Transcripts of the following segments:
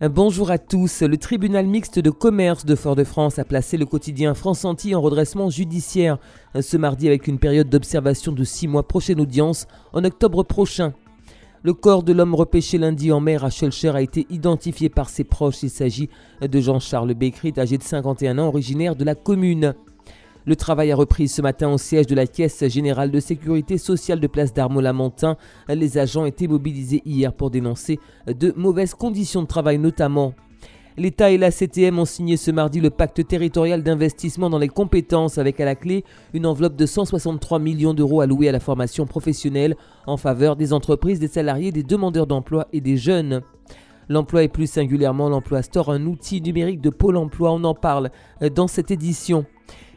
Bonjour à tous. Le tribunal mixte de commerce de Fort-de-France a placé le quotidien France Antilles en redressement judiciaire ce mardi avec une période d'observation de six mois. Prochaine audience en octobre prochain. Le corps de l'homme repêché lundi en mer à Schulcher a été identifié par ses proches. Il s'agit de Jean-Charles Bécrit, âgé de 51 ans, originaire de la commune. Le travail a repris ce matin au siège de la Caisse générale de sécurité sociale de Place d'Armor-Lamentin. Les agents étaient mobilisés hier pour dénoncer de mauvaises conditions de travail notamment. L'État et la CTM ont signé ce mardi le pacte territorial d'investissement dans les compétences avec à la clé une enveloppe de 163 millions d'euros allouée à la formation professionnelle en faveur des entreprises, des salariés, des demandeurs d'emploi et des jeunes. L'emploi et plus singulièrement l'emploi store, un outil numérique de Pôle emploi, on en parle dans cette édition.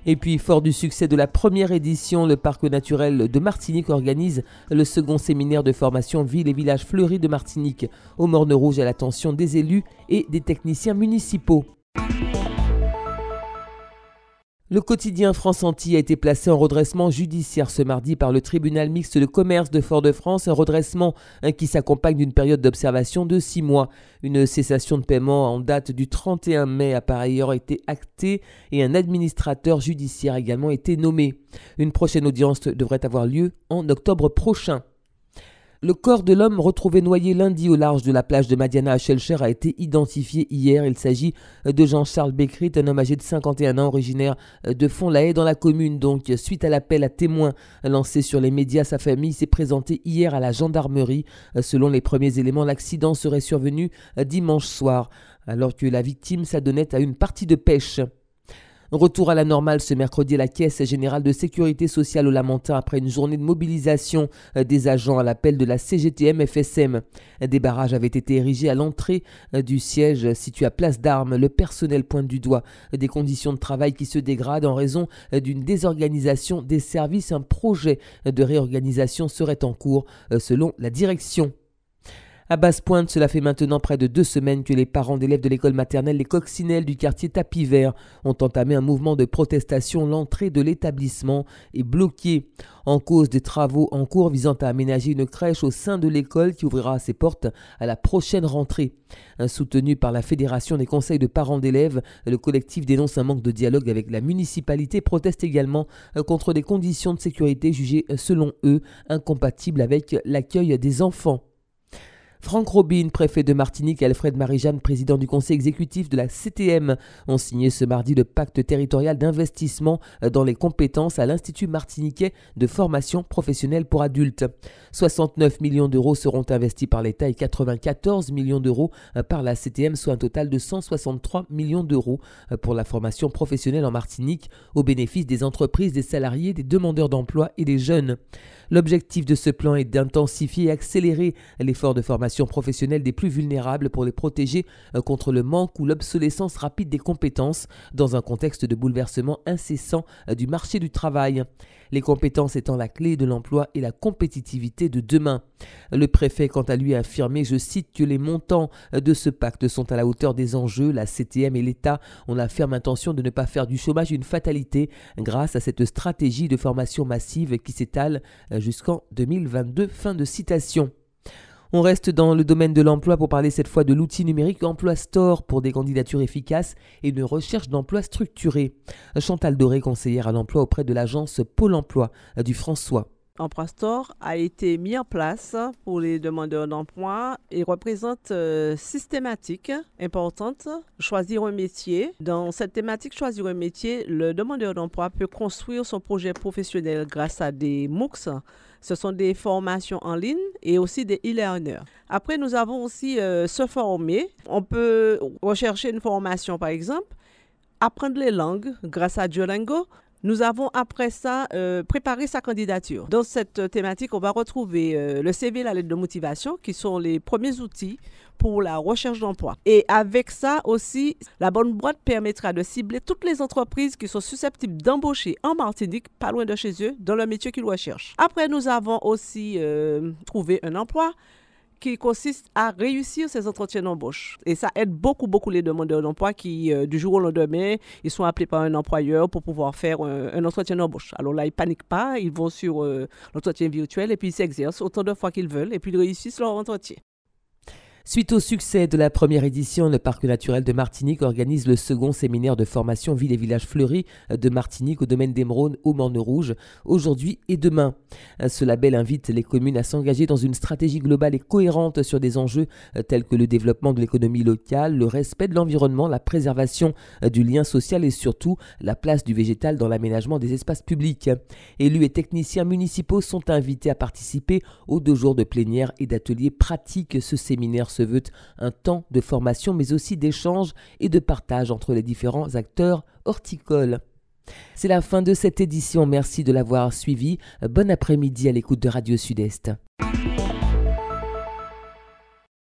Et puis, fort du succès de la première édition, le Parc naturel de Martinique organise le second séminaire de formation Ville et Villages fleuris de Martinique au Morne Rouge à l'attention des élus et des techniciens municipaux. Le quotidien France Antilles a été placé en redressement judiciaire ce mardi par le tribunal mixte de commerce de Fort-de-France, un redressement hein, qui s'accompagne d'une période d'observation de six mois. Une cessation de paiement en date du 31 mai a par ailleurs été actée et un administrateur judiciaire a également été nommé. Une prochaine audience devrait avoir lieu en octobre prochain. Le corps de l'homme retrouvé noyé lundi au large de la plage de Madiana à Shelcher a été identifié hier. Il s'agit de Jean-Charles Bécrit, un homme âgé de 51 ans, originaire de Font-la-Haye dans la commune. Donc, suite à l'appel à témoins lancé sur les médias, sa famille s'est présentée hier à la gendarmerie. Selon les premiers éléments, l'accident serait survenu dimanche soir, alors que la victime s'adonnait à une partie de pêche. Retour à la normale ce mercredi la Caisse générale de sécurité sociale au Lamentin après une journée de mobilisation euh, des agents à l'appel de la CGTM FSM. Des barrages avaient été érigés à l'entrée euh, du siège situé à Place d'Armes. Le personnel pointe du doigt des conditions de travail qui se dégradent en raison euh, d'une désorganisation des services. Un projet de réorganisation serait en cours selon la direction. À Basse-Pointe, cela fait maintenant près de deux semaines que les parents d'élèves de l'école maternelle Les Coccinelles du quartier Tapis Vert ont entamé un mouvement de protestation. L'entrée de l'établissement est bloquée en cause des travaux en cours visant à aménager une crèche au sein de l'école qui ouvrira ses portes à la prochaine rentrée. Soutenu par la Fédération des conseils de parents d'élèves, le collectif dénonce un manque de dialogue avec la municipalité, proteste également contre des conditions de sécurité jugées, selon eux, incompatibles avec l'accueil des enfants. Franck Robin, préfet de Martinique, et Alfred Marie-Jeanne, président du conseil exécutif de la CTM, ont signé ce mardi le pacte territorial d'investissement dans les compétences à l'Institut martiniquais de formation professionnelle pour adultes. 69 millions d'euros seront investis par l'État et 94 millions d'euros par la CTM, soit un total de 163 millions d'euros pour la formation professionnelle en Martinique au bénéfice des entreprises, des salariés, des demandeurs d'emploi et des jeunes. L'objectif de ce plan est d'intensifier et accélérer l'effort de formation professionnelle des plus vulnérables pour les protéger euh, contre le manque ou l'obsolescence rapide des compétences dans un contexte de bouleversement incessant euh, du marché du travail. Les compétences étant la clé de l'emploi et la compétitivité de demain. Le préfet, quant à lui, a affirmé, je cite, que les montants euh, de ce pacte sont à la hauteur des enjeux. La CTM et l'État ont la ferme intention de ne pas faire du chômage une fatalité grâce à cette stratégie de formation massive qui s'étale jusqu'en 2022. Fin de citation. On reste dans le domaine de l'emploi pour parler cette fois de l'outil numérique Emploi Store pour des candidatures efficaces et une recherche d'emploi structurée. Chantal Doré, conseillère à l'emploi auprès de l'agence Pôle emploi du François. Emploi Store a été mis en place pour les demandeurs d'emploi et représente euh, systématique importante choisir un métier. Dans cette thématique choisir un métier, le demandeur d'emploi peut construire son projet professionnel grâce à des MOOCs. Ce sont des formations en ligne et aussi des e-learners. Après, nous avons aussi euh, se former. On peut rechercher une formation, par exemple, apprendre les langues grâce à Duolingo. Nous avons après ça euh, préparé sa candidature. Dans cette thématique, on va retrouver euh, le CV la lettre de motivation qui sont les premiers outils pour la recherche d'emploi. Et avec ça aussi, la bonne boîte permettra de cibler toutes les entreprises qui sont susceptibles d'embaucher en Martinique, pas loin de chez eux, dans le métier qu'ils recherchent. Après, nous avons aussi euh, trouvé un emploi qui consiste à réussir ces entretiens d'embauche. Et ça aide beaucoup, beaucoup les demandeurs d'emploi qui, euh, du jour au lendemain, ils sont appelés par un employeur pour pouvoir faire un, entretien d'embauche. Alors là, ils paniquent pas, ils vont sur euh, l'entretien virtuel et puis ils s'exercent autant de fois qu'ils veulent et puis ils réussissent leur entretien. Suite au succès de la première édition, le Parc naturel de Martinique organise le second séminaire de formation Ville et Villages Fleuris de Martinique au domaine d'Emeraude au Morne Rouge, aujourd'hui et demain. Ce label invite les communes à s'engager dans une stratégie globale et cohérente sur des enjeux tels que le développement de l'économie locale, le respect de l'environnement, la préservation du lien social et surtout la place du végétal dans l'aménagement des espaces publics. Élus et techniciens municipaux sont invités à participer aux deux jours de plénière et d'ateliers pratiques. Ce séminaire se veut un temps de formation mais aussi d'échange et de partage entre les différents acteurs horticoles. C'est la fin de cette édition, merci de l'avoir suivi. Bon après-midi à l'écoute de Radio Sud-Est.